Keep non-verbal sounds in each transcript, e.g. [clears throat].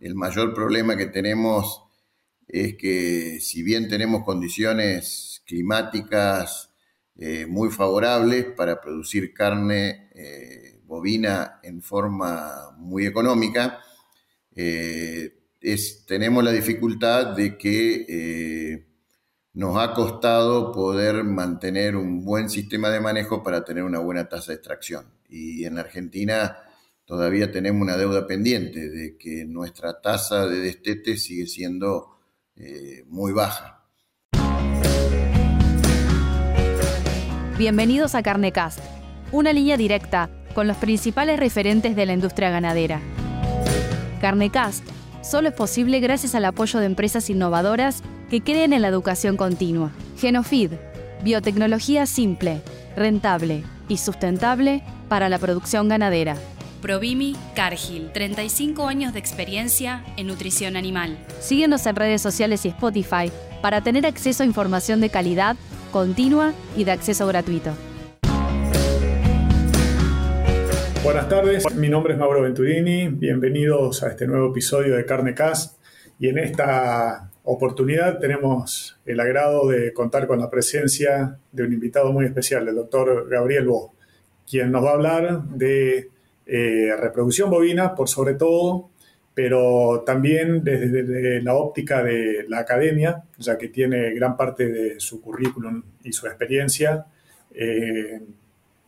el mayor problema que tenemos es que si bien tenemos condiciones climáticas eh, muy favorables para producir carne eh, bovina en forma muy económica, eh, tenemos la dificultad de que nos ha costado poder mantener un buen sistema de manejo para tener una buena tasa de extracción. Y en Argentina todavía tenemos una deuda pendiente de que nuestra tasa de destete sigue siendo eh, muy baja. Bienvenidos a Carnecast, una línea directa con los principales referentes de la industria ganadera. Carnecast solo es posible gracias al apoyo de empresas innovadoras que creen en la educación continua. Genofid, biotecnología simple, rentable y sustentable para la producción ganadera. Provimi Cargill, 35 años de experiencia en nutrición animal. Síguenos en redes sociales y Spotify para tener acceso a información de calidad, continua y de acceso gratuito. Buenas tardes, mi nombre es Mauro Venturini, bienvenidos a este nuevo episodio de Carne Cast y en esta oportunidad tenemos el agrado de contar con la presencia de un invitado muy especial, el doctor Gabriel Bo, quien nos va a hablar de eh, reproducción bovina por sobre todo, pero también desde, la óptica de la academia, ya que tiene gran parte de su currículum y su experiencia eh,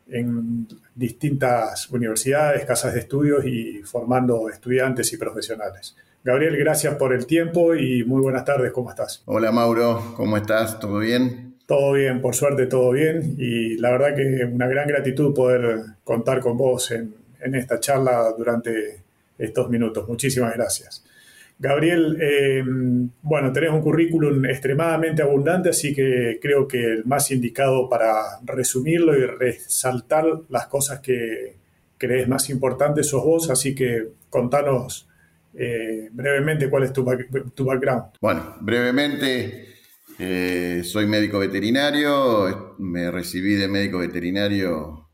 en distintas universidades, casas de estudios y formando estudiantes y profesionales. Gabriel, gracias por el tiempo y muy buenas tardes, ¿cómo estás? Hola Mauro, ¿cómo estás? ¿Todo bien? Todo bien, por suerte todo bien y la verdad que una gran gratitud poder contar con vos en, en esta charla durante estos minutos. Muchísimas gracias. Gabriel, eh, bueno, tenés un currículum extremadamente abundante, así que creo que el más indicado para resumirlo y resaltar las cosas que crees más importantes sos vos, así que contanos eh, brevemente cuál es tu, background. Bueno, brevemente, eh, soy médico veterinario, me recibí de médico veterinario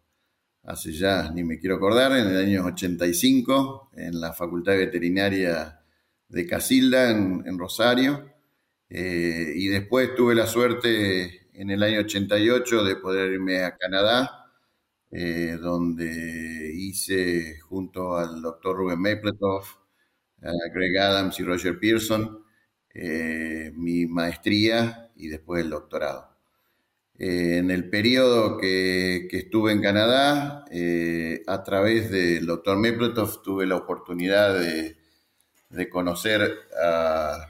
hace ya, ni me quiero acordar, en el año 85, en la Facultad Veterinaria de Casilda, en, Rosario. Eh, y después tuve la suerte en el año 88 de poder irme a Canadá, eh, donde hice junto al doctor Ruben Mapletoff, a Greg Adams y Roger Pearson eh, mi maestría y después el doctorado. Eh, en el periodo que, estuve en Canadá, eh, a través del doctor Mepletoff tuve la oportunidad de, conocer a,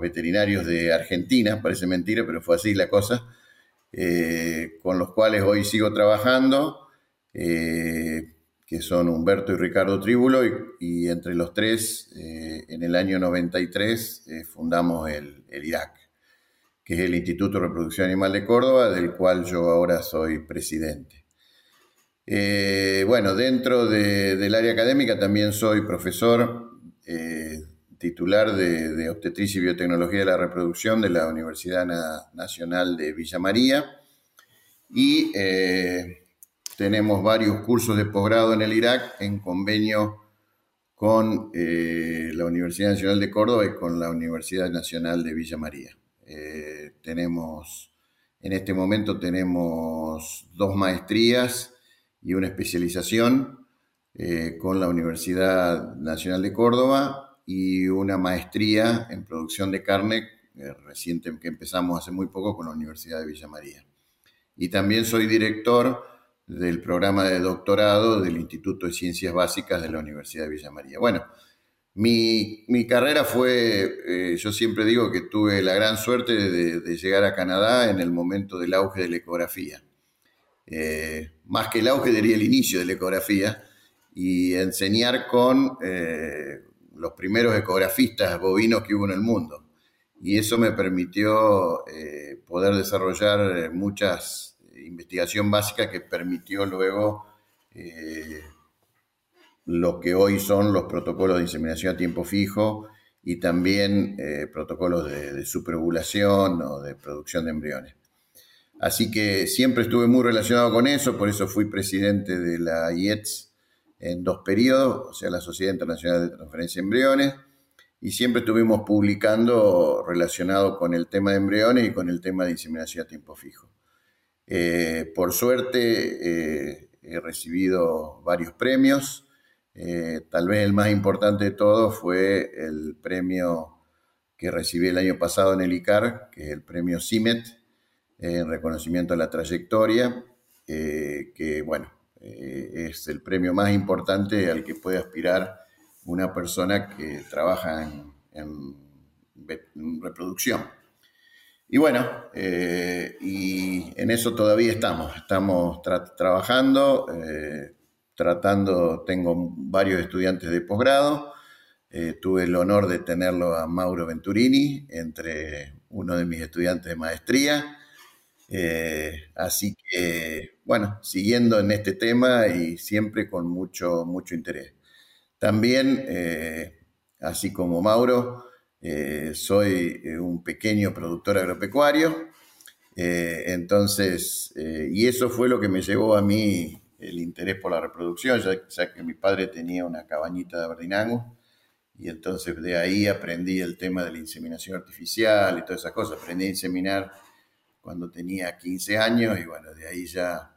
veterinarios de Argentina, parece mentira, pero fue así la cosa, eh, con los cuales hoy sigo trabajando, que son Humberto y Ricardo Tríbulo, y, entre los tres, en el año 93, fundamos el, el IRAC que es el Instituto de Reproducción Animal de Córdoba, del cual yo ahora soy presidente. Eh, bueno, dentro del área académica también soy profesor eh, titular de, Obstetricia y Biotecnología de la Reproducción de la Universidad Nacional de Villa María y eh, tenemos varios cursos de posgrado en el Irak en convenio con la Universidad Nacional de Córdoba y con la Universidad Nacional de Villa María. Eh, tenemos, en este momento tenemos dos maestrías y una especialización eh, con la Universidad Nacional de Córdoba y una maestría en producción de carne eh, reciente que empezamos hace muy poco con la Universidad de Villa María. Y también soy director del programa de doctorado del Instituto de Ciencias Básicas de la Universidad de Villa María. Bueno, mi, carrera fue, eh, yo siempre digo que tuve la gran suerte de, llegar a Canadá en el momento del auge de la ecografía. Eh, más que el auge diría el inicio de la ecografía y enseñar con eh, los primeros ecografistas bovinos que hubo en el mundo. Y eso me permitió poder desarrollar muchas investigación básica que permitió luego lo que hoy son los protocolos de inseminación a tiempo fijo y también eh, protocolos de, superovulación o de producción de embriones. Así que siempre estuve muy relacionado con eso, por eso fui presidente de la IETS en dos periodos, o sea, la Sociedad Internacional de Transferencia de Embriones, y siempre estuvimos publicando relacionado con el tema de embriones y con el tema de inseminación a tiempo fijo. Eh, por suerte eh, he recibido varios premios. Eh, tal vez el más importante de todos fue el premio que recibí el año pasado en el ICAR, que es el premio CIMET, en reconocimiento a la trayectoria, que bueno, es el premio más importante al que puede aspirar una persona que trabaja en, reproducción. Y bueno, eh, y en eso todavía estamos, estamos trabajando, eh, tratando, tengo varios estudiantes de posgrado, eh, tuve el honor de tenerlo a Mauro Venturini entre uno de mis estudiantes de maestría, así que, bueno, siguiendo en este tema y siempre con mucho, mucho interés. También, eh, así como Mauro, eh, soy eh, un pequeño productor agropecuario. entonces, y eso fue lo que me llevó a mí el interés por la reproducción, ya, que mi padre tenía una cabañita de Berdinango. Y entonces de ahí aprendí el tema de la inseminación artificial y todas esas cosas. Aprendí a inseminar cuando tenía 15 años y bueno, de ahí ya,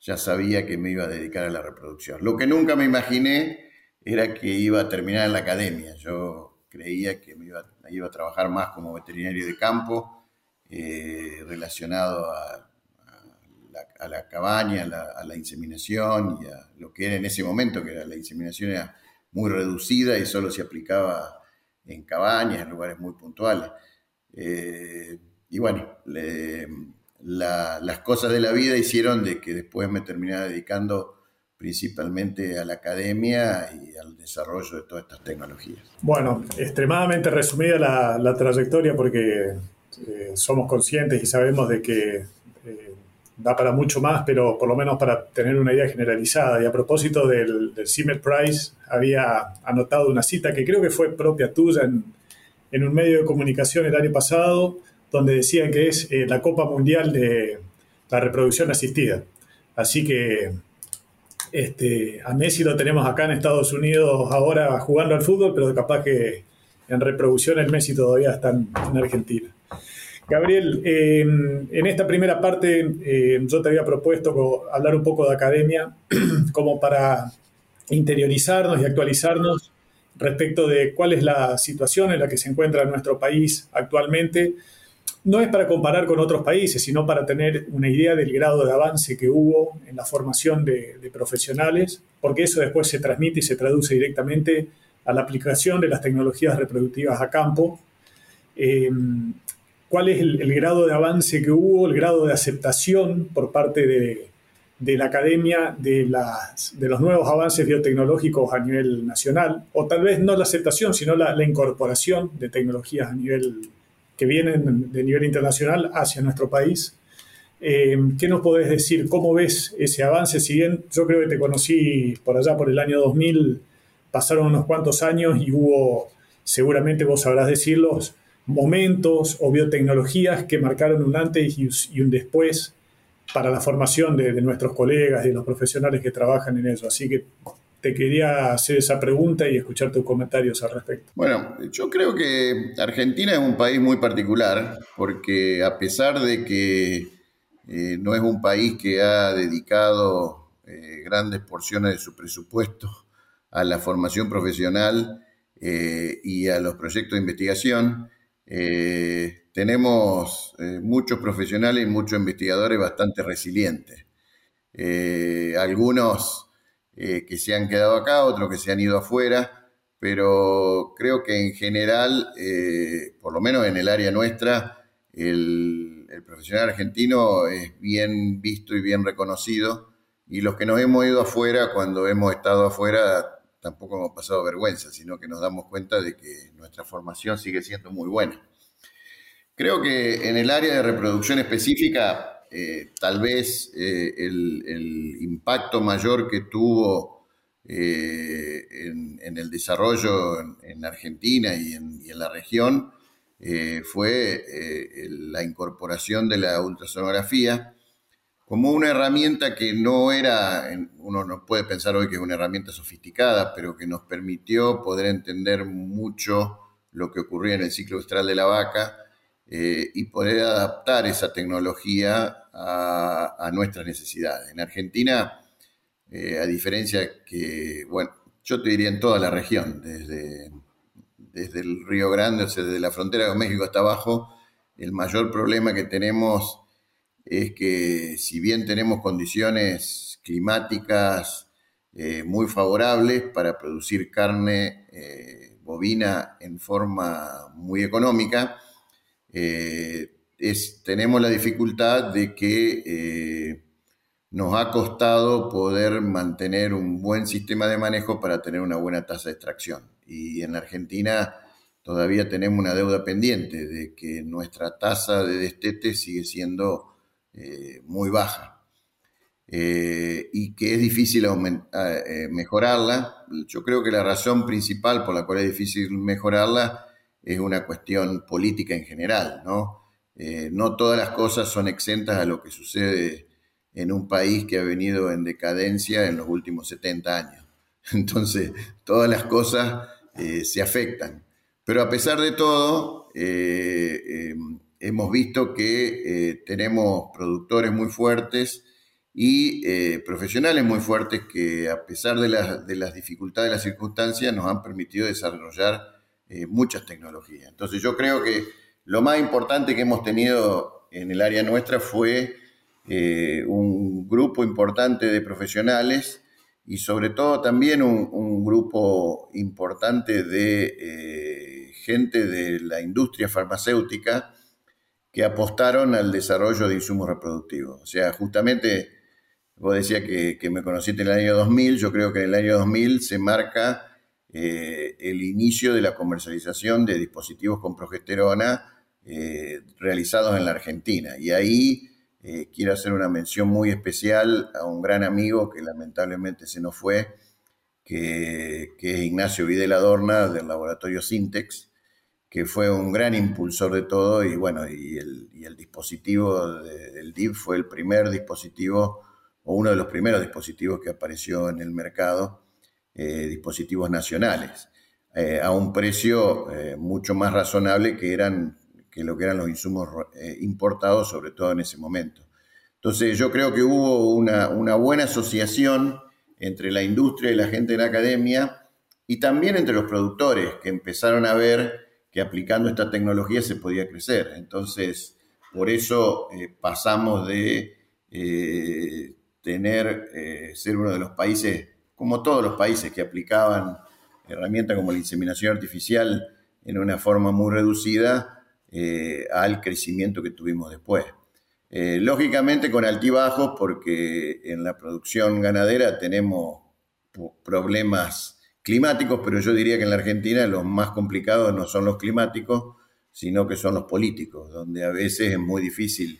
ya sabía que me iba a dedicar a la reproducción. Lo que nunca me imaginé era que iba a terminar en la academia. Yo creía que me iba, iba a trabajar más como veterinario de campo, eh, relacionado a, la, cabaña, a la, inseminación y a lo que era en ese momento, que era, la inseminación era muy reducida y solo se aplicaba en cabañas, en lugares muy puntuales. Eh, y bueno, las cosas de la vida hicieron de que después me terminara dedicando principalmente a la academia y al desarrollo de todas estas tecnologías. Bueno, extremadamente resumida la, trayectoria porque eh, somos conscientes y sabemos de que da para mucho más, pero por lo menos para tener una idea generalizada. Y a propósito del, del Zimmer Prize, había anotado una cita que creo que fue propia tuya en, en un medio de comunicación el año pasado, donde decían que es eh, la Copa Mundial de la Reproducción Asistida. Así que este, a Messi lo tenemos acá en Estados Unidos ahora jugando al fútbol, pero capaz que en reproducción el Messi todavía está en, Argentina. Gabriel, em, en esta primera parte em, yo te había propuesto hablar un poco de academia [clears throat] como para interiorizarnos y actualizarnos respecto de cuál es la situación en la que se encuentra nuestro país actualmente no es para comparar con otros países, sino para tener una idea del grado de avance que hubo en la formación de, profesionales, porque eso después se transmite y se traduce directamente a la aplicación de las tecnologías reproductivas a campo. Em, ¿Cuál es el, grado de avance que hubo, el grado de aceptación por parte de, la academia de, los nuevos avances biotecnológicos a nivel nacional? O tal vez no la aceptación, sino la, incorporación de tecnologías a nivel que vienen de nivel internacional hacia nuestro país. Eh, ¿Qué nos podés decir? ¿Cómo ves ese avance? Si bien yo creo que te conocí por allá por el año 2000, pasaron unos cuantos años y hubo, seguramente vos sabrás decirlo, momentos o biotecnologías que marcaron un antes y un después para la formación de, nuestros colegas y de los profesionales que trabajan en eso. Así que te quería hacer esa pregunta y escuchar tus comentarios al respecto. Bueno, yo creo que Argentina es un país muy particular porque a pesar de que eh, no es un país que ha dedicado eh, grandes porciones de su presupuesto a la formación profesional eh, y a los proyectos de investigación, tenemos muchos profesionales y muchos investigadores bastante resilientes. algunos eh, que se han quedado acá, otros que se han ido afuera, pero creo que en general, eh, por lo menos en el área nuestra, el, profesional argentino es bien visto y bien reconocido, y los que nos hemos ido afuera, cuando hemos estado afuera, tampoco hemos pasado vergüenza, sino que nos damos cuenta de que nuestra formación sigue siendo muy buena. Creo que en el área de reproducción específica eh, tal vez eh, el, impacto mayor que tuvo eh, en, el desarrollo en, Argentina y en, la región fue la incorporación de la ultrasonografía como una herramienta que no era, uno no puede pensar hoy que es una herramienta sofisticada, pero que nos permitió poder entender mucho lo que ocurría en el ciclo estral de la vaca eh, y poder adaptar esa tecnología a, nuestras necesidades. En Argentina, eh, a diferencia que, bueno, yo te diría en toda la región, desde, desde el Río Grande, o sea, desde la frontera con México hasta abajo, el mayor problema que tenemos es que si bien tenemos condiciones climáticas eh, muy favorables para producir carne eh, bovina en forma muy económica, eh, tenemos la dificultad de que nos ha costado poder mantener un buen sistema de manejo para tener una buena tasa de extracción. Y en Argentina todavía tenemos una deuda pendiente de que nuestra tasa de destete sigue siendo eh, muy baja eh, y que es difícil eh, mejorarla. Yo creo que la razón principal por la cual es difícil mejorarla es una cuestión política en general, ¿no? no todas las cosas son exentas a lo que sucede en un país que ha venido en decadencia en los últimos 70 años. [laughs] Entonces, todas las cosas se afectan. Pero a pesar de todo, hemos visto que eh, tenemos productores muy fuertes y eh, profesionales muy fuertes que a pesar de, las dificultades de las circunstancias nos han permitido desarrollar eh, muchas tecnologías. Entonces yo creo que lo más importante que hemos tenido en el área nuestra fue un grupo importante de profesionales y sobre todo también un, un grupo importante de gente de la industria farmacéutica que apostaron al desarrollo de insumos reproductivos. O sea, justamente vos decías que, me conociste en el año 2000, yo creo que en el año 2000 se marca eh, el inicio de la comercialización de dispositivos con progesterona eh, realizados en la Argentina. Y ahí eh, quiero hacer una mención muy especial a un gran amigo que lamentablemente se nos fue, que, que es Ignacio Videla Adorna del laboratorio Sintex, que fue un gran impulsor de todo y bueno, y el, dispositivo del DIP fue el primer dispositivo o uno de los primeros dispositivos que apareció en el mercado, eh, dispositivos nacionales, eh, a un precio eh, mucho más razonable que, eran, que lo que eran los insumos importados, sobre todo en ese momento. Entonces yo creo que hubo una, una buena asociación entre la industria y la gente de la academia y también entre los productores que empezaron a ver que aplicando esta tecnología se podía crecer. Entonces, por eso eh, pasamos de eh, tener, eh, ser uno de los países, como todos los países que aplicaban herramientas como la inseminación artificial en una forma muy reducida, al crecimiento que tuvimos después. lógicamente con altibajos, porque en la producción ganadera tenemos problemas climáticos, pero yo diría que en la Argentina los más complicados no son los climáticos, sino que son los políticos, donde a veces es muy difícil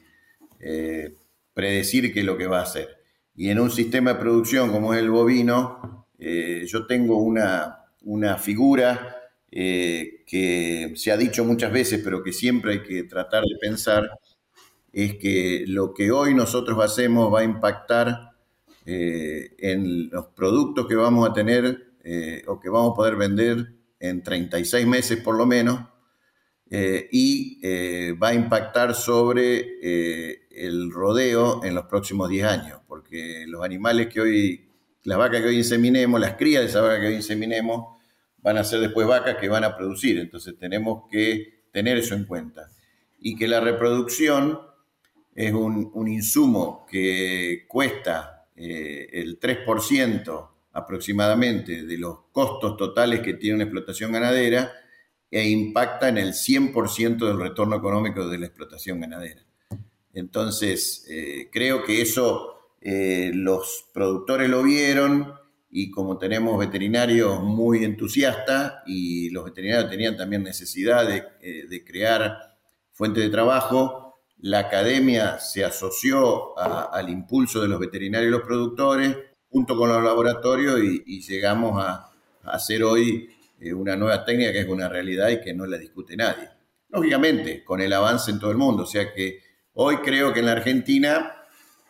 eh, predecir qué es lo que va a hacer. Y en un sistema de producción como es el bovino, eh, yo tengo una, una figura eh, que se ha dicho muchas veces, pero que siempre hay que tratar de pensar, es que lo que hoy nosotros hacemos va a impactar en los productos que vamos a tener eh, o que vamos a poder vender en 36 meses por lo menos, eh, y eh, va a impactar sobre el rodeo en los próximos 10 años, porque los animales que hoy, las vacas que hoy inseminemos, las crías de esa vaca que hoy inseminemos, van a ser después vacas que van a producir, entonces tenemos que tener eso en cuenta. Y que la reproducción es un, un insumo que cuesta el 3% aproximadamente de los costos totales que tiene una explotación ganadera e impacta en el 100% del retorno económico de la explotación ganadera. Entonces, eh, creo que eso eh, los productores lo vieron y como tenemos veterinarios muy entusiastas y los veterinarios tenían también necesidad de, eh, crear fuentes de trabajo, la academia se asoció al impulso de los veterinarios y los productores junto con los laboratorios y, llegamos a, hacer hoy eh, una nueva técnica que es una realidad y que no la discute nadie. Lógicamente, con el avance en todo el mundo. O sea que hoy creo que en la Argentina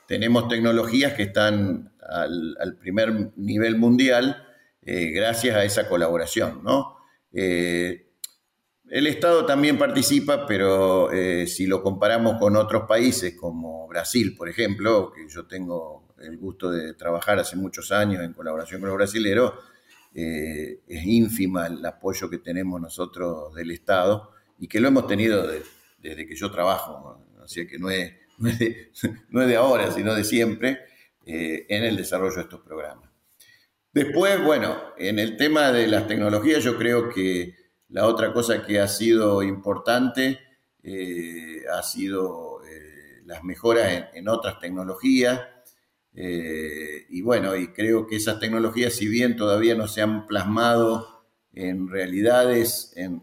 tenemos tecnologías que están al, primer nivel mundial eh, gracias a esa colaboración. ¿no? Eh, el Estado también participa, pero si lo comparamos con otros países como Brasil, por ejemplo, que yo tengo el gusto de trabajar hace muchos años en colaboración con los brasileros, eh, es ínfima el apoyo que tenemos nosotros del Estado y que lo hemos tenido desde que yo trabajo, así que no es, [laughs] no es, de, ahora, sino de siempre, eh, en el desarrollo de estos programas. Después, bueno, en el tema de las tecnologías, yo creo que la otra cosa que ha sido importante eh, ha sido las mejoras en, otras tecnologías. Eh, y bueno, y creo que esas tecnologías, si bien todavía no se han plasmado en realidades en,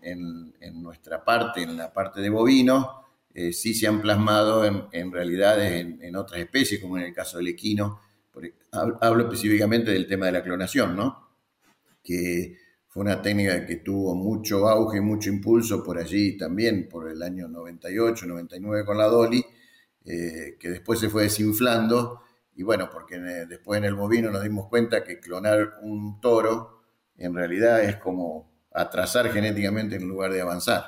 nuestra parte, en la parte de bovinos, sí se han plasmado en, realidades en, otras especies, como en el caso del equino. Hablo específicamente del tema de la clonación, ¿no? Que fue una técnica que tuvo mucho auge, mucho impulso por allí también, por el año 98, 99 con la Dolly, eh, que después se fue desinflando. Y bueno, porque después en el bovino nos dimos cuenta que clonar un toro en realidad es como atrasar genéticamente en lugar de avanzar.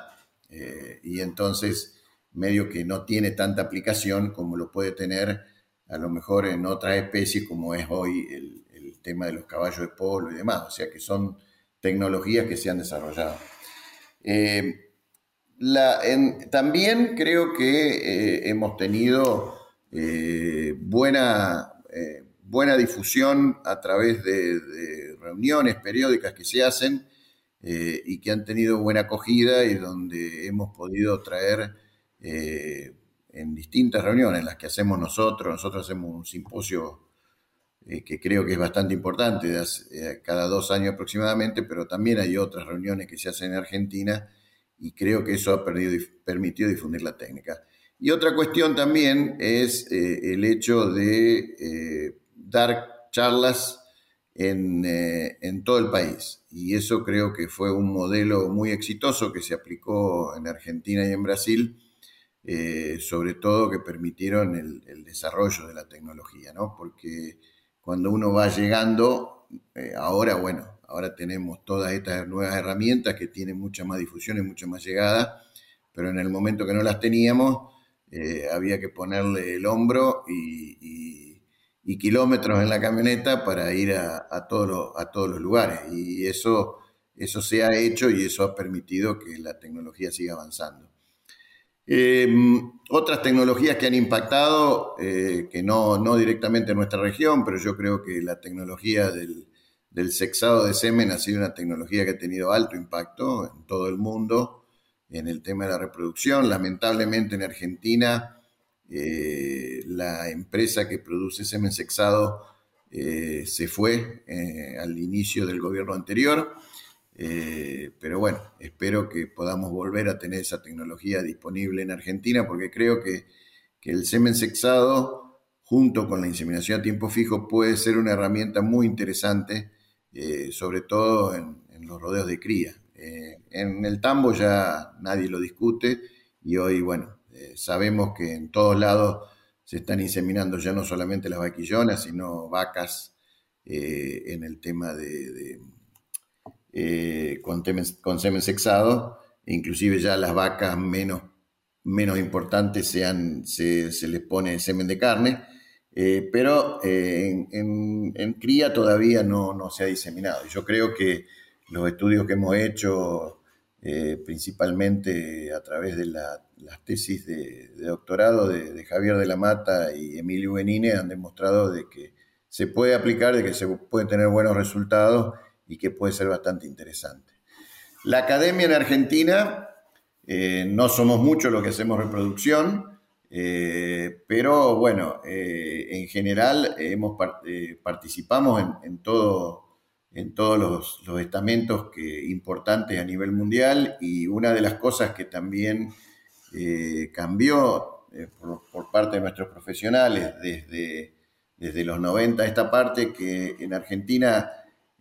Eh, y entonces medio que no tiene tanta aplicación como lo puede tener a lo mejor en otras especies como es hoy el, tema de los caballos de polo y demás. O sea que son tecnologías que se han desarrollado. Eh, también creo que eh, hemos tenido eh, buena, buena difusión a través de, reuniones periódicas que se hacen y que han tenido buena acogida y donde hemos podido traer en distintas reuniones, las que hacemos nosotros, nosotros hacemos un simposio eh, que creo que es bastante importante, eh, cada dos años aproximadamente, pero también hay otras reuniones que se hacen en Argentina y creo que eso ha permitido difundir la técnica. Y otra cuestión también es eh, el hecho de dar charlas en, en, todo el país. Y eso creo que fue un modelo muy exitoso que se aplicó en Argentina y en Brasil, sobre todo que permitieron el, el, desarrollo de la tecnología, ¿no? Porque cuando uno va llegando, eh, ahora, bueno, ahora tenemos todas estas nuevas herramientas que tienen mucha más difusión y mucha más llegada, pero en el momento que no las teníamos, eh, había que ponerle el hombro y, kilómetros en la camioneta para ir a, todos los, a todos los lugares. Y eso, eso se ha hecho y eso ha permitido que la tecnología siga avanzando. Em, otras tecnologías que han impactado, eh, que no, no, directamente en nuestra región, pero yo creo que la tecnología del, sexado de semen ha sido una tecnología que ha tenido alto impacto en todo el mundo en el tema de la reproducción. Lamentablemente en Argentina, eh, la empresa que produce semen sexado eh, se fue al inicio del gobierno anterior eh, pero bueno, espero que podamos volver a tener esa tecnología disponible en Argentina porque creo que, el semen sexado junto con la inseminación a tiempo fijo puede ser una herramienta muy interesante, eh, sobre todo en, los rodeos de cría. Eh, en el tambo ya nadie lo discute y hoy, bueno, sabemos que en todos lados se están inseminando ya no solamente las vaquillonas, sino vacas en el tema de eh, con, semen sexado, inclusive ya las vacas menos, menos importantes sean, se, les pone semen de carne, eh, pero eh, en, cría todavía no, no, se ha diseminado. Yo creo que los estudios que hemos hecho, principalmente a través de las tesis de, doctorado de, Javier de la Mata y Emilio Benine, han demostrado de que se puede aplicar, de que se pueden tener buenos resultados y que puede ser bastante interesante. La academia en Argentina, eh, no somos muchos los que hacemos reproducción, eh, pero bueno, eh, en general hemos, participamos en, todo, en todos los, estamentos que, importantes a nivel mundial y una de las cosas que también cambió por, parte de nuestros profesionales desde, desde los 90 esta parte, que en Argentina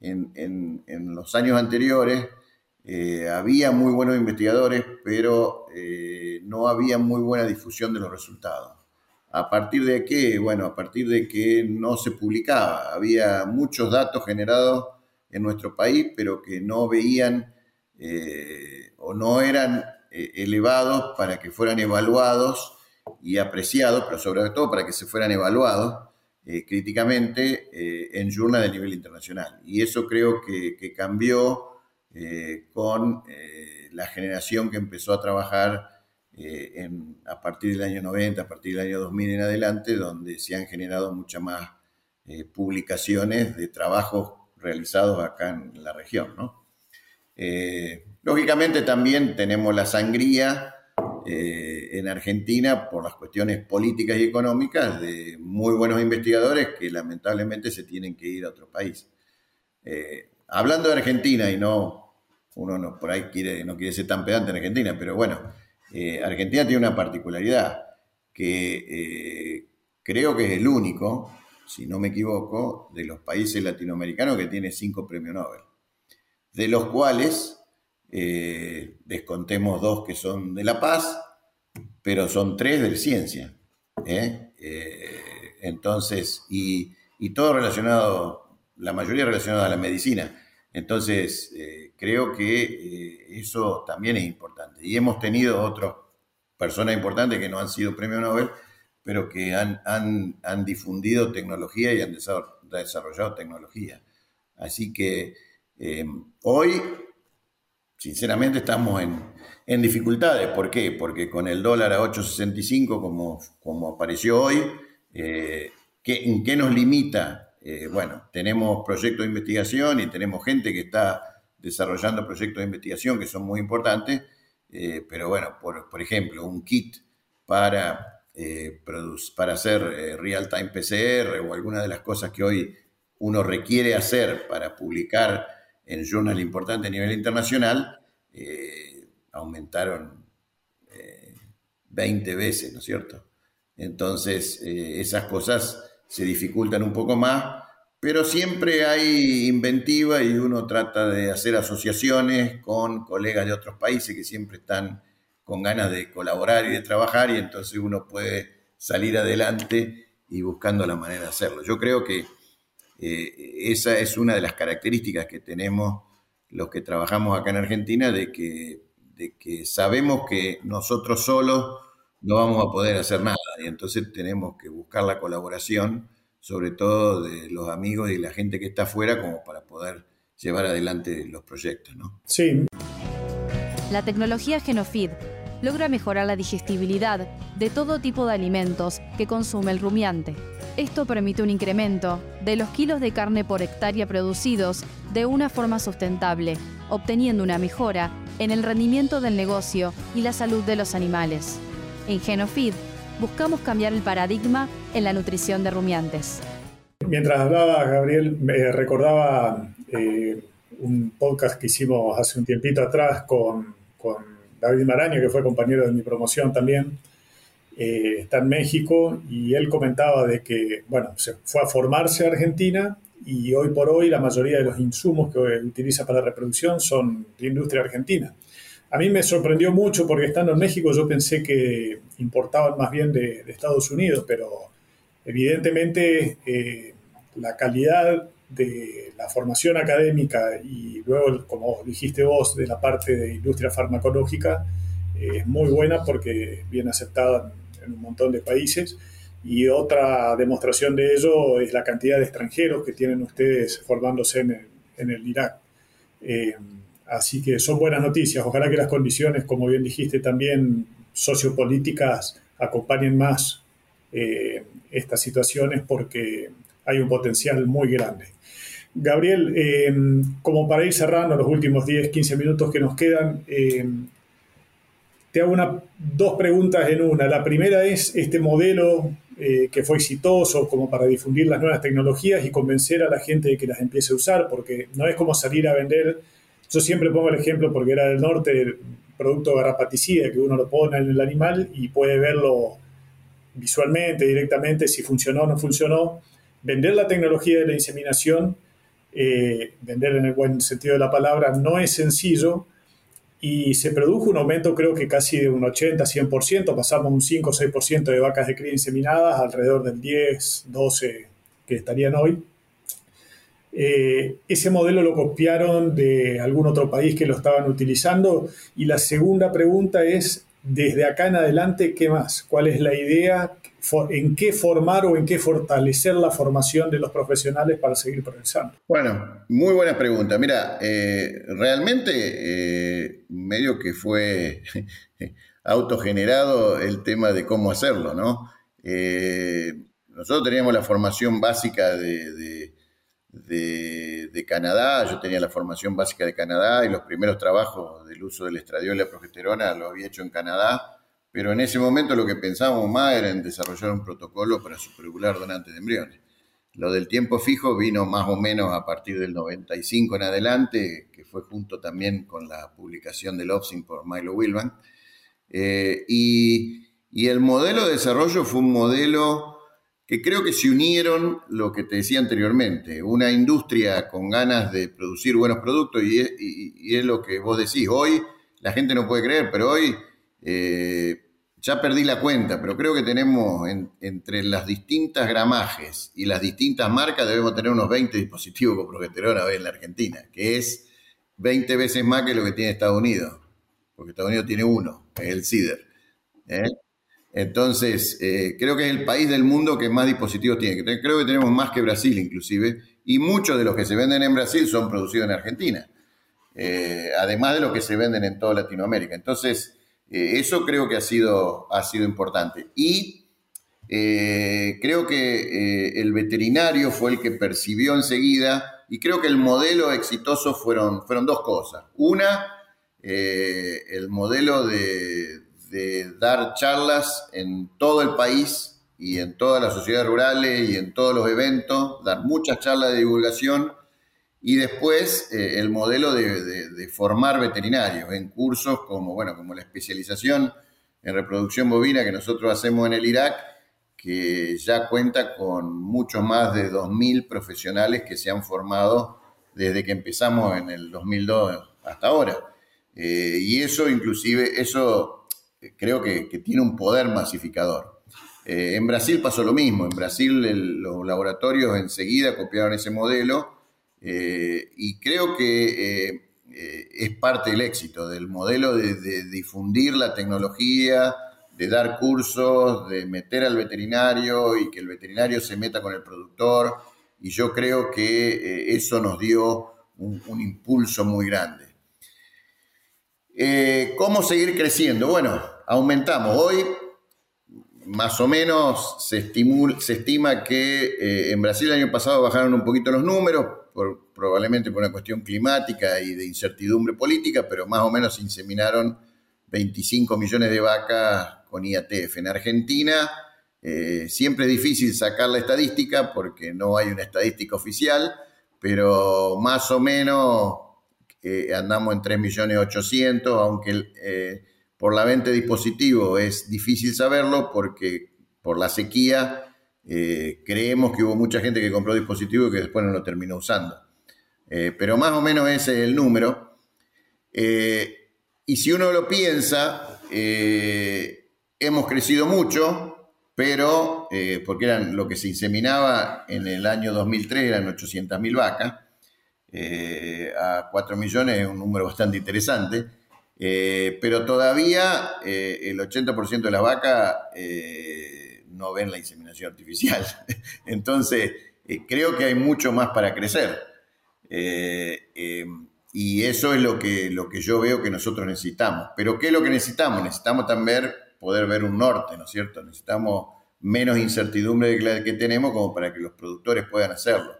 en, los años anteriores eh, había muy buenos investigadores, pero eh, no había muy buena difusión de los resultados. ¿A partir de qué? Bueno, a partir de que no se publicaba. Había muchos datos generados en nuestro país, pero que no veían o no eran elevados para que fueran evaluados y apreciados, pero sobre todo para que se fueran evaluados críticamente en journal de nivel internacional. Y eso creo que, cambió con la generación que empezó a trabajar eh, a partir del año 90, a partir del año 2000 en adelante, donde se han generado muchas más eh, publicaciones de trabajos realizados acá en la región. Eh, lógicamente también tenemos la sangría en Argentina por las cuestiones políticas y económicas de muy buenos investigadores que lamentablemente se tienen que ir a otro país. hablando de Argentina y no, uno no, por ahí quiere, no quiere ser tan pedante en Argentina, pero bueno, eh, Argentina tiene una particularidad que eh, creo que es el único, si no me equivoco, de los países latinoamericanos que tiene cinco premios Nobel, de los cuales eh, descontemos dos que son de La Paz, pero son tres de ciencia. entonces, y, y, todo relacionado, la mayoría relacionada a la medicina. Entonces, creo que eso también es importante. Y hemos tenido otras personas importantes que no han sido premio Nobel, pero que han, han, difundido tecnología y han desarrollado tecnología. Así que eh, hoy, sinceramente, estamos en, dificultades. ¿Por qué? Porque con el dólar a 8.65, como, como apareció hoy, eh, ¿en qué nos limita? Eh, bueno, tenemos proyectos de investigación y tenemos gente que está desarrollando proyectos de investigación que son muy importantes, eh, pero bueno, por, ejemplo, un kit para, eh, para hacer eh, real-time PCR o alguna de las cosas que hoy uno requiere hacer para publicar en journal importante a nivel internacional, aumentaron 20 veces, ¿no es cierto? Entonces, esas cosas se dificultan un poco más pero siempre hay inventiva y uno trata de hacer asociaciones con colegas de otros países que siempre están con ganas de colaborar y de trabajar y entonces uno puede salir adelante y buscando la manera de hacerlo. Yo creo que eh, esa es una de las características que tenemos los que trabajamos acá en Argentina, de que, de que sabemos que nosotros solos no vamos a poder hacer nada y entonces tenemos que buscar la colaboración sobre todo de los amigos y la gente que está afuera, como para poder llevar adelante los proyectos. ¿no? Sí. La tecnología Genofeed logra mejorar la digestibilidad de todo tipo de alimentos que consume el rumiante. Esto permite un incremento de los kilos de carne por hectárea producidos de una forma sustentable, obteniendo una mejora en el rendimiento del negocio y la salud de los animales. En Genofeed buscamos cambiar el paradigma en la nutrición de rumiantes. Mientras hablaba, Gabriel, me recordaba eh, un podcast que hicimos hace un tiempito atrás con, David Maraño, que fue compañero de mi promoción también. Eh, está en México y él comentaba de que, bueno, se fue a formarse a Argentina y hoy por hoy la mayoría de los insumos que utiliza para la reproducción son de industria argentina. A mí me sorprendió mucho porque estando en México yo pensé que importaban más bien de, Estados Unidos, pero evidentemente eh, la calidad de la formación académica y luego, como dijiste vos, de la parte de industria farmacológica eh, es muy buena porque es bien aceptada en, un montón de países. Y otra demostración de ello es la cantidad de extranjeros que tienen ustedes formándose en el, Irak. Eh, Así que son buenas noticias. Ojalá que las condiciones, como bien dijiste, también sociopolíticas acompañen más eh, estas situaciones porque hay un potencial muy grande. Gabriel, eh, como para ir cerrando los últimos 10, 15 minutos que nos quedan, eh, te hago una, dos preguntas en una. La primera es este modelo que fue exitoso como para difundir las nuevas tecnologías y convencer a la gente de que las empiece a usar, porque no es como salir a vender yo siempre pongo el ejemplo porque era del norte, el producto garrapaticida, que uno lo pone en el animal y puede verlo visualmente, directamente, si funcionó o no funcionó. Vender la tecnología de la inseminación, eh, vender en el buen sentido de la palabra, no es sencillo y se produjo un aumento creo que casi de un 80-100%, pasamos un 5 o 6% de vacas de cría inseminadas, alrededor del 10, 12 que estarían hoy. eh, ese modelo lo copiaron de algún otro país que lo estaban utilizando. Y la segunda pregunta es, desde acá en adelante, ¿qué más? ¿Cuál es la idea? ¿En qué formar o en qué fortalecer la formación de los profesionales para seguir progresando? Bueno, muy buena pregunta. Mira, eh, realmente eh, medio que fue [laughs] autogenerado el tema de cómo hacerlo, ¿no? nosotros teníamos la formación básica de, Canadá, yo tenía la formación básica de Canadá y los primeros trabajos del uso del estradiol y la progesterona lo había hecho en Canadá, pero en ese momento lo que pensábamos más era en desarrollar un protocolo para superovular donantes de embriones. Lo del tiempo fijo vino más o menos a partir del 95 en adelante, que fue junto también con la publicación del OPSIN por Milo Wilman. Eh, y el modelo de desarrollo fue un modelo que creo que se unieron lo que te decía anteriormente, una industria con ganas de producir buenos productos y es, lo que vos decís, hoy la gente no puede creer, pero hoy eh, ya perdí la cuenta, pero creo que tenemos entre las distintas gramajes y las distintas marcas debemos tener unos 20 dispositivos con progesterona hoy en la Argentina, que es 20 veces más que lo que tiene Estados Unidos, porque Estados Unidos tiene uno, es el CIDER. ¿eh? Entonces, eh, creo que es el país del mundo que más dispositivos tiene. Creo que tenemos más que Brasil inclusive, y muchos de los que se venden en Brasil son producidos en Argentina, eh, además de los que se venden en toda Latinoamérica. Entonces, eh, eso creo que ha sido, ha sido importante. Y creo que el veterinario fue el que percibió enseguida, y creo que el modelo exitoso fueron, fueron dos cosas. Una, el modelo de, de dar charlas en todo el país y en todas las sociedades rurales y en todos los eventos, dar muchas charlas de divulgación y después eh, el modelo de, formar veterinarios en cursos como, bueno, como la especialización en reproducción bovina que nosotros hacemos en el Irak, que ya cuenta con mucho más de 2.000 profesionales que se han formado desde que empezamos en el 2002 hasta ahora. Eh, y eso inclusive, eso creo que, tiene un poder masificador. Eh, en Brasil pasó lo mismo, en Brasil los laboratorios enseguida copiaron ese modelo eh, y creo que eh, es parte del éxito, del modelo de, difundir la tecnología, de dar cursos, de meter al veterinario y que el veterinario se meta con el productor y yo creo que eso nos dio un impulso muy grande. ¿Cómo seguir creciendo? Bueno, aumentamos. Hoy, más o menos, se, se estima que eh, en Brasil el año pasado bajaron un poquito los números, probablemente por una cuestión climática y de incertidumbre política, pero más o menos se inseminaron 25 millones de vacas con IATF. En Argentina eh, siempre es difícil sacar la estadística porque no hay una estadística oficial, pero más o menos eh, andamos en 3.800.000, aunque por la venta de dispositivos es difícil saberlo porque por la sequía eh, creemos que hubo mucha gente que compró dispositivos y que después no lo terminó usando. Eh, pero más o menos ese es el número. Eh, y si uno lo piensa, hemos crecido mucho, pero porque eran lo que se inseminaba en el año 2003 eran 800.000 vacas, a 4 millones es un número bastante interesante. Eh, pero todavía eh, el 80% de las vacas eh, no ven la inseminación artificial. [laughs] Entonces, creo que hay mucho más para crecer. y eso es lo que, lo que yo veo que nosotros necesitamos. Pero ¿qué es lo que necesitamos? Necesitamos también poder ver un norte, ¿no es cierto? Necesitamos menos incertidumbre de la que tenemos como para que los productores puedan hacerlo.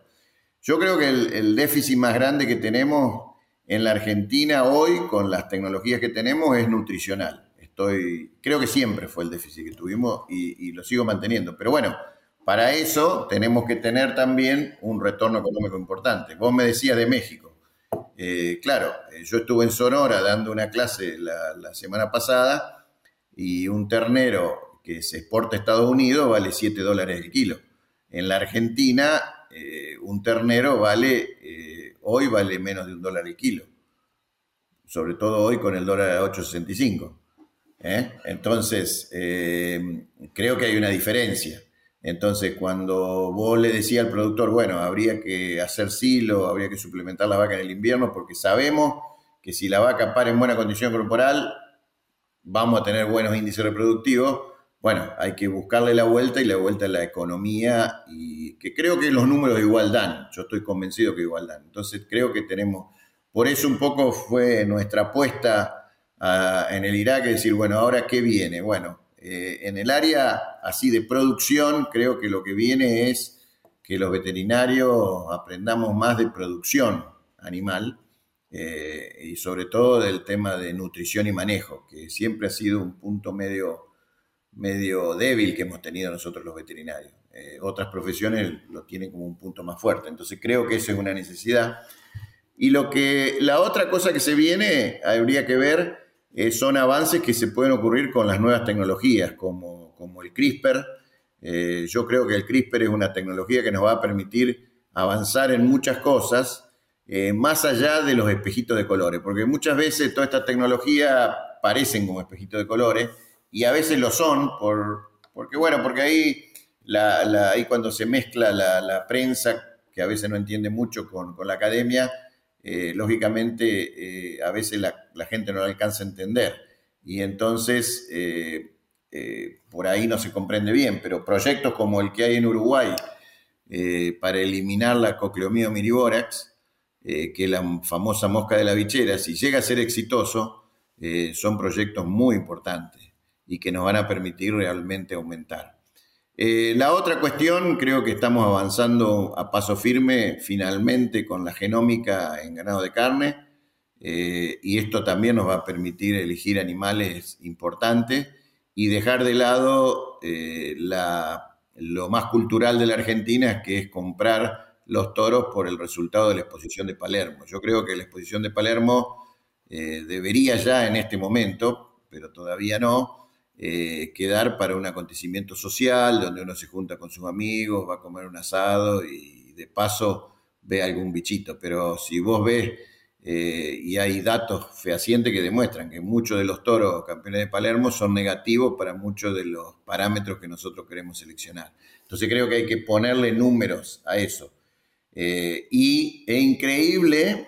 Yo creo que el déficit más grande que tenemos en la Argentina hoy, con las tecnologías que tenemos, es nutricional. Estoy, creo que siempre fue el déficit que tuvimos y, lo sigo manteniendo. Pero bueno, para eso tenemos que tener también un retorno económico importante. Vos me decías de México. Eh, claro, eh, yo estuve en Sonora dando una clase la, semana pasada y un ternero que se exporta a Estados Unidos vale 7 dólares el kilo. En la Argentina, eh, un ternero vale hoy vale menos de un dólar el kilo. Sobre todo hoy con el dólar a 8,65. ¿eh? Entonces, eh, creo que hay una diferencia. Entonces, cuando vos le decías al productor, bueno, habría que hacer silo, habría que suplementar la vaca en el invierno, porque sabemos que si la vaca para en buena condición corporal, vamos a tener buenos índices reproductivos. Bueno, hay que buscarle la vuelta y la vuelta a la economía, y que creo que los números igual dan. Yo estoy convencido que igual dan. Entonces, creo que tenemos. Por eso, un poco fue nuestra apuesta en el Irak, es decir, bueno, ahora qué viene. Bueno, eh, en el área así de producción, creo que lo que viene es que los veterinarios aprendamos más de producción animal eh, y sobre todo del tema de nutrición y manejo, que siempre ha sido un punto medio, medio débil que hemos tenido nosotros los veterinarios. Eh, otras profesiones lo tienen como un punto más fuerte. Entonces creo que eso es una necesidad. Y lo que, la otra cosa que se viene, habría que ver eh, son avances que se pueden ocurrir con las nuevas tecnologías, como, como el CRISPR. Eh, yo creo que el CRISPR es una tecnología que nos va a permitir avanzar en muchas cosas, más allá de los espejitos de colores, porque muchas veces toda esta tecnología parecen como espejitos de colores y a veces lo son, por, porque bueno, porque ahí, la, ahí cuando se mezcla la, prensa, que a veces no entiende mucho con, la academia, eh, lógicamente eh, a veces la, gente no lo alcanza a entender. Y entonces eh, por ahí no se comprende bien, pero proyectos como el que hay en Uruguay para eliminar la cocleomio miriborax, que es la famosa mosca de la bichera, si llega a ser exitoso, son proyectos muy importantes y que nos van a permitir realmente aumentar. Eh, la otra cuestión, creo que estamos avanzando a paso firme finalmente con la genómica en ganado de carne eh, y esto también nos va a permitir elegir animales importantes y dejar de lado eh, lo más cultural de la Argentina, que es comprar los toros por el resultado de la exposición de Palermo. Yo creo que la exposición de Palermo debería ya en este momento, pero todavía no, eh, quedar para un acontecimiento social donde uno se junta con sus amigos, va a comer un asado y de paso ve algún bichito. Pero si vos ves, eh, y hay datos fehacientes que demuestran que muchos de los toros campeones de Palermo son negativos para muchos de los parámetros que nosotros queremos seleccionar. Entonces creo que hay que ponerle números a eso. Eh, y es increíble,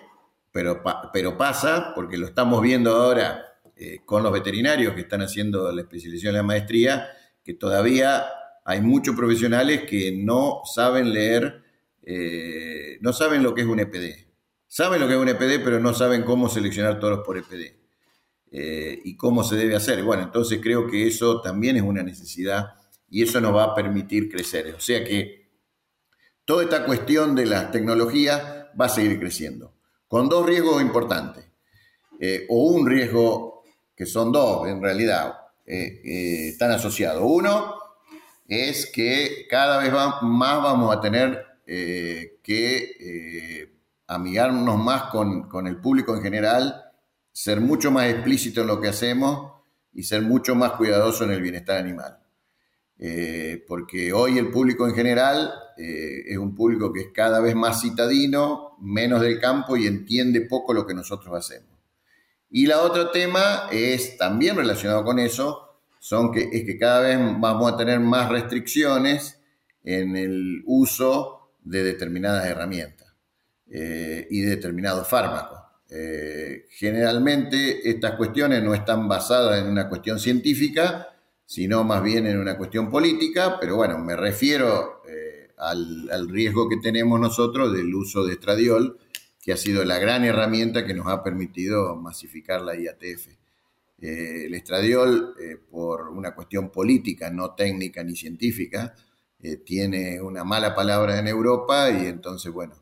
pero, pero pasa, porque lo estamos viendo ahora eh, con los veterinarios que están haciendo la especialización en la maestría, que todavía hay muchos profesionales que no saben leer, eh, no saben lo que es un EPD. Saben lo que es un EPD, pero no saben cómo seleccionar toros por EPD eh, y cómo se debe hacer. Bueno, entonces creo que eso también es una necesidad y eso nos va a permitir crecer. O sea que toda esta cuestión de las tecnologías va a seguir creciendo, con dos riesgos importantes. o un riesgo que son dos en realidad, eh, eh, están asociados. Uno es que cada vez más vamos a tener eh, que amigarnos más con, el público en general, ser mucho más explícito en lo que hacemos y ser mucho más cuidadoso en el bienestar animal. porque hoy el público en general es un público que es cada vez más citadino, menos del campo y entiende poco lo que nosotros hacemos. Y la otro tema es también relacionado con eso, son que, es que cada vez vamos a tener más restricciones en el uso de determinadas herramientas eh, y de determinados fármacos. Eh, generalmente estas cuestiones no están basadas en una cuestión científica, sino más bien en una cuestión política, pero bueno, me refiero eh, al, al, riesgo que tenemos nosotros del uso de estradiol que ha sido la gran herramienta que nos ha permitido masificar la IATF. Eh, el estradiol, eh, por una cuestión política, no técnica ni científica, eh, tiene una mala palabra en Europa y entonces, bueno,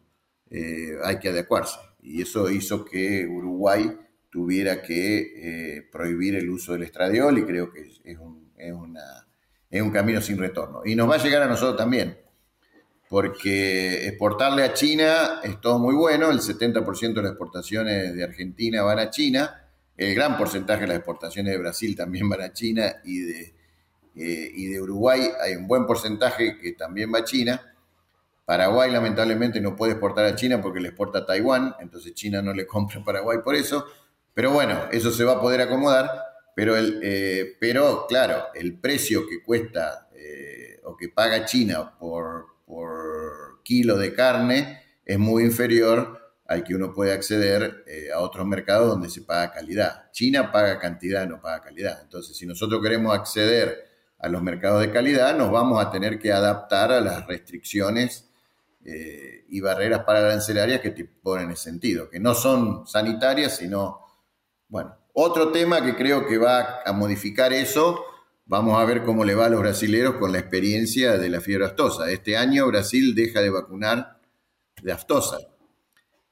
hay que adecuarse. Y eso hizo que Uruguay tuviera que prohibir el uso del estradiol y creo que es un, es, es un camino sin retorno. Y nos va a llegar a nosotros también porque exportarle a China es todo muy bueno, el 70% de las exportaciones de Argentina van a China, el gran porcentaje de las exportaciones de Brasil también van a China y de, eh, y de Uruguay hay un buen porcentaje que también va a China. Paraguay lamentablemente no puede exportar a China porque le exporta a Taiwán, entonces China no le compra a Paraguay por eso. Pero bueno, eso se va a poder acomodar. Pero, el, eh, pero claro, el precio que cuesta eh, o que paga China por, por kilo de carne es muy inferior al que uno puede acceder eh, a otros mercados donde se paga calidad. China paga cantidad, no paga calidad. Entonces, si nosotros queremos acceder a los mercados de calidad, nos vamos a tener que adaptar a las restricciones eh, y barreras arancelarias que te ponen en sentido, que no son sanitarias, sino, bueno, otro tema que creo que va a modificar eso, vamos a ver cómo le va a los brasileros con la experiencia de la fiebre aftosa. Este año Brasil deja de vacunar de aftosa.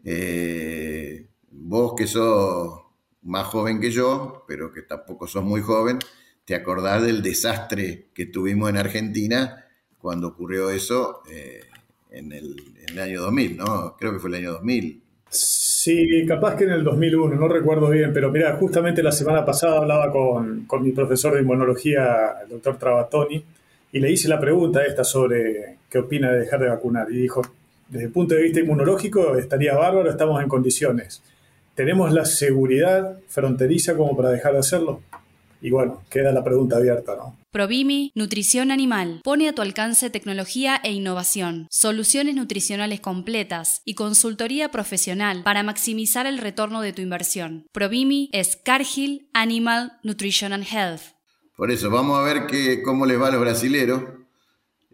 Eh, vos que sos más joven que yo, pero que tampoco sos muy joven, te acordás del desastre que tuvimos en Argentina cuando ocurrió eso eh, en, el, en, el, año 2000, ¿no? Creo que fue el año 2000. Sí, capaz que en el 2001, no recuerdo bien, pero mira, justamente la semana pasada hablaba con, con mi profesor de inmunología, el doctor Trabatoni, y le hice la pregunta esta sobre qué opina de dejar de vacunar. Y dijo, desde el punto de vista inmunológico estaría bárbaro, estamos en condiciones. ¿Tenemos la seguridad fronteriza como para dejar de hacerlo? Y bueno, queda la pregunta abierta, ¿no? Provimi, Nutrición Animal, pone a tu alcance tecnología e innovación, soluciones nutricionales completas y consultoría profesional para maximizar el retorno de tu inversión. Provimi es Cargill Animal Nutrition and Health. Por eso, vamos a ver que, cómo les va a los brasileros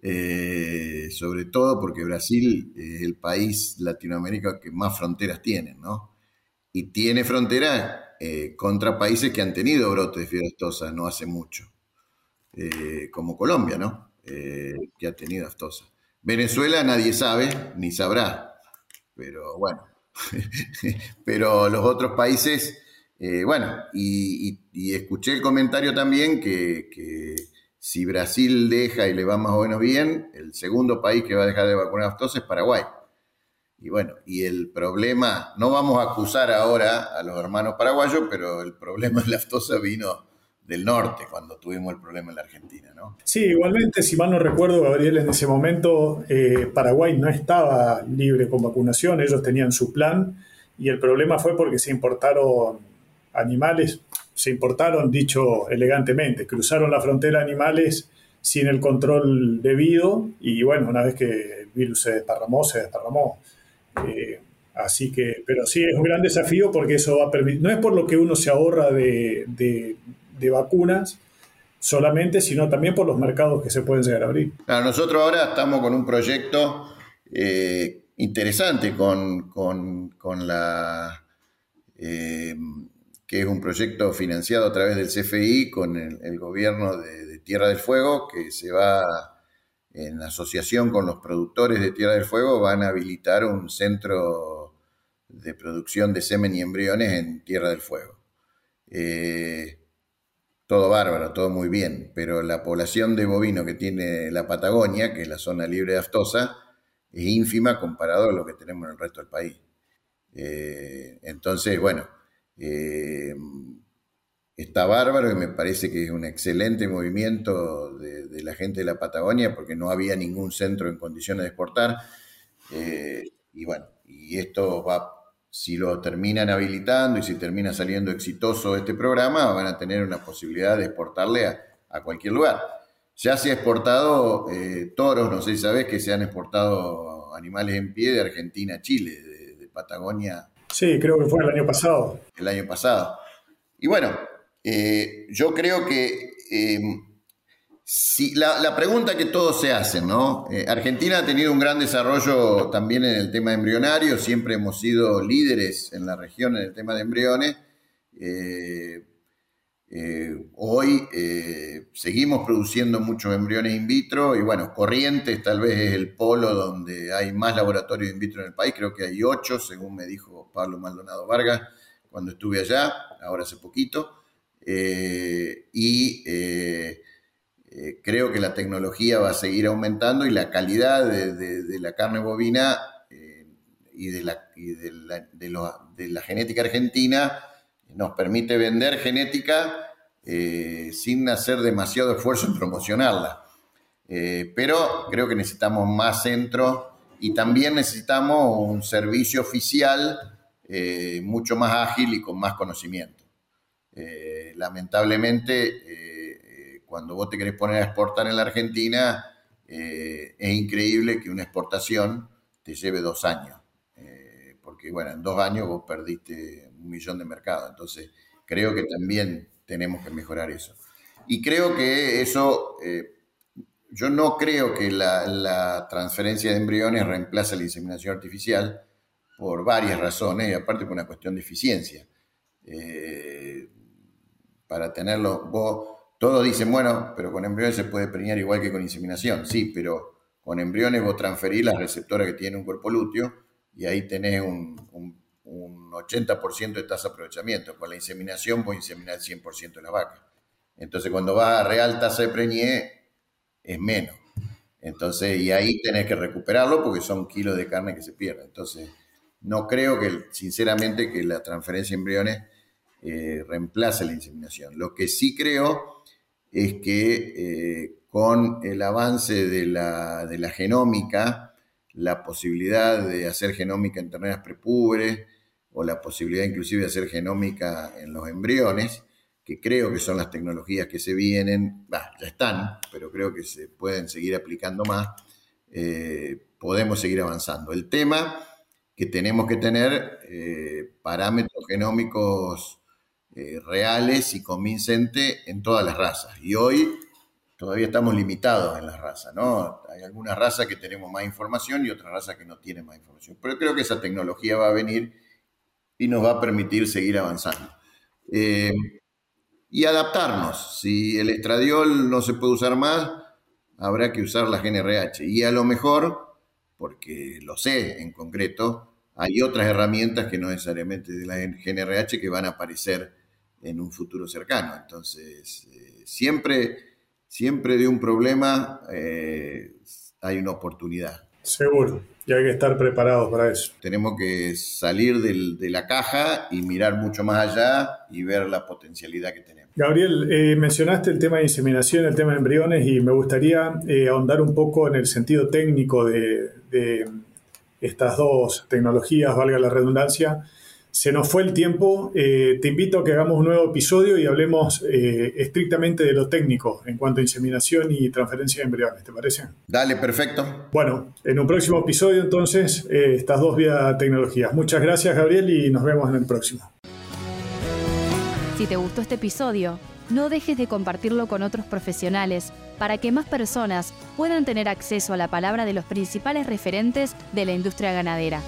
eh, sobre todo porque Brasil es el país Latinoamérica que más fronteras tiene, ¿no? Y tiene fronteras eh, contra países que han tenido brotes de fiebre no hace mucho, eh, como Colombia, ¿no? que ha tenido aftosa. Venezuela nadie sabe ni sabrá, pero bueno, [laughs] pero los otros países, bueno, y, escuché el comentario también que si Brasil deja y le va más o menos bien, el segundo país que va a dejar de vacunar aftosa es Paraguay. Y bueno, y el problema, no vamos a acusar ahora a los hermanos paraguayos, pero el problema de la aftosa vino del norte cuando tuvimos el problema en la Argentina, ¿no? Sí, igualmente, si mal no recuerdo, Gabriel, en ese momento eh, Paraguay no estaba libre con vacunación, ellos tenían su plan y el problema fue porque se importaron animales se importaron, dicho elegantemente, cruzaron la frontera animales sin el control debido y bueno, una vez que el virus se desparramó, se desparramó. Eh, así que, pero sí es un gran desafío porque eso va a permitir, no es por lo que uno se ahorra de, de, vacunas solamente, sino también por los mercados que se pueden llegar a abrir. nosotros ahora estamos con un proyecto eh, interesante con, con, con la... Eh, que es un proyecto financiado a través del CFI con el, gobierno de, Tierra del Fuego, que se va en asociación con los productores de Tierra del Fuego, van a habilitar un centro de producción de semen y embriones en Tierra del Fuego. Eh, todo bárbaro, todo muy bien, pero la población de bovino que tiene la Patagonia, que es la zona libre de aftosa, es ínfima comparado a lo que tenemos en el resto del país. Eh, entonces, bueno, eh, está bárbaro y me parece que es un excelente movimiento de, la gente de la Patagonia porque no había ningún centro en condiciones de exportar. Eh, y bueno, y esto va, si lo terminan habilitando y si termina saliendo exitoso este programa, van a tener una posibilidad de exportarle a, cualquier lugar. Ya se ha exportado eh, toros, no sé si sabes que se han exportado animales en pie de Argentina a Chile, de Patagonia Sí, creo que fue el año pasado. El año pasado. Y bueno, eh, yo creo que eh, si, la, pregunta que todos se hacen, ¿no? Eh, Argentina ha tenido un gran desarrollo también en el tema embrionario, siempre hemos sido líderes en la región en el tema de embriones. Eh, hoy eh, seguimos produciendo muchos embriones in vitro y bueno, Corrientes tal vez es el polo donde hay más laboratorios in vitro en el país, creo que hay ocho, según me dijo Pablo Maldonado Vargas cuando estuve allá, ahora hace poquito, eh, creo que la tecnología va a seguir aumentando y la calidad de, la carne bovina y, de la, y de, la, de la genética argentina nos permite vender genética eh, sin hacer demasiado esfuerzo en promocionarla. Eh, pero creo que necesitamos más centros y también necesitamos un servicio oficial eh, mucho más ágil y con más conocimiento. lamentablemente, cuando vos te querés poner a exportar en la Argentina, eh, es increíble que una exportación te lleve dos años, eh, porque bueno, en dos años vos perdiste un millón de mercados, entonces creo que también tenemos que mejorar eso. Y creo que eso, eh, yo no creo que la, transferencia de embriones reemplace la inseminación artificial por varias razones, y aparte por una cuestión de eficiencia. para tenerlo, vos todos dicen, bueno, pero con embriones se puede preñar igual que con inseminación. Sí, pero con embriones vos transferís la receptora que tiene un cuerpo lúteo y ahí tenés un, 80% de tasa de aprovechamiento. Con la inseminación vos inseminás el 100% de la vaca. Entonces, cuando va a real tasa de preñé, es menos. Entonces, y ahí tenés que recuperarlo porque son kilos de carne que se pierden. Entonces, no creo que, sinceramente, que la transferencia de embriones eh, reemplace la inseminación. Lo que sí creo es que eh, con el avance de la, genómica, la posibilidad de hacer genómica en terneras prepúberes o la posibilidad inclusive de hacer genómica en los embriones, que creo que son las tecnologías que se vienen, ya están, pero creo que se pueden seguir aplicando más, eh, podemos seguir avanzando. El tema que tenemos que tener eh, parámetros genómicos eh, reales y convincentes en todas las razas. Y hoy todavía estamos limitados en las razas, ¿no? Hay algunas razas que tenemos más información y otras razas que no tienen más información. Pero creo que esa tecnología va a venir y nos va a permitir seguir avanzando. Eh, y adaptarnos. Si el estradiol no se puede usar más, habrá que usar la GNRH. Y a lo mejor, porque lo sé en concreto, hay otras herramientas que no necesariamente de la GNRH que van a aparecer en un futuro cercano. Entonces, eh, siempre, siempre de un problema eh, hay una oportunidad. Seguro, y hay que estar preparados para eso. Tenemos que salir de la caja y mirar mucho más allá y ver la potencialidad que tenemos. Gabriel, eh, mencionaste el tema de inseminación, el tema de embriones, y me gustaría ahondar un poco en el sentido técnico de, de estas dos tecnologías, valga la redundancia. Se nos fue el tiempo. Eh, te invito a que hagamos un nuevo episodio y hablemos eh, estrictamente de lo técnico en cuanto a inseminación y transferencia de embriones. ¿Te parece? Dale, perfecto. Bueno, en un próximo episodio entonces, eh, estas dos tecnologías. Muchas gracias, Gabriel, y nos vemos en el próximo. Si te gustó este episodio, no dejes de compartirlo con otros profesionales para que más personas puedan tener acceso a la palabra de los principales referentes de la industria ganadera.